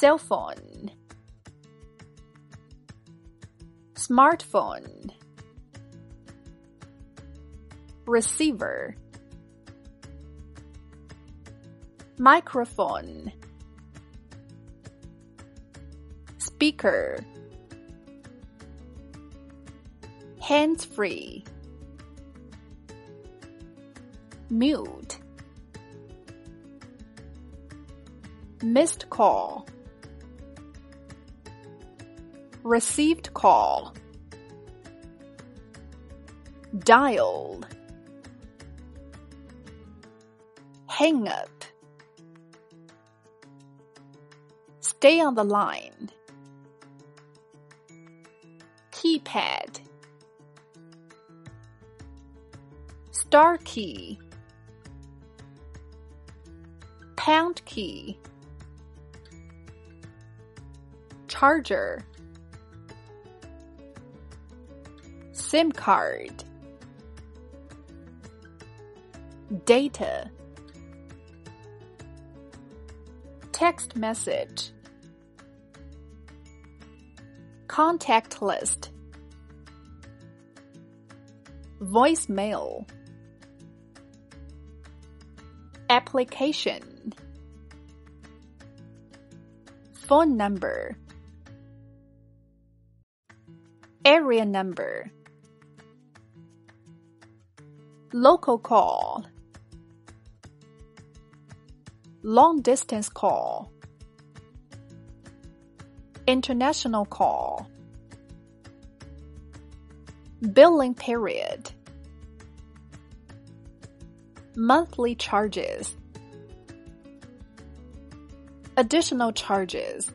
cell phone smartphone receiver microphone speaker hands-free mute missed call received call. Dialed. Hang up. Stay on the line. Keypad. Star key. Pound key. Charger SIM card. Data. Text message. Contact list. Voicemail. Application. Phone number. Area number local call long distance call international call billing period monthly charges additional charges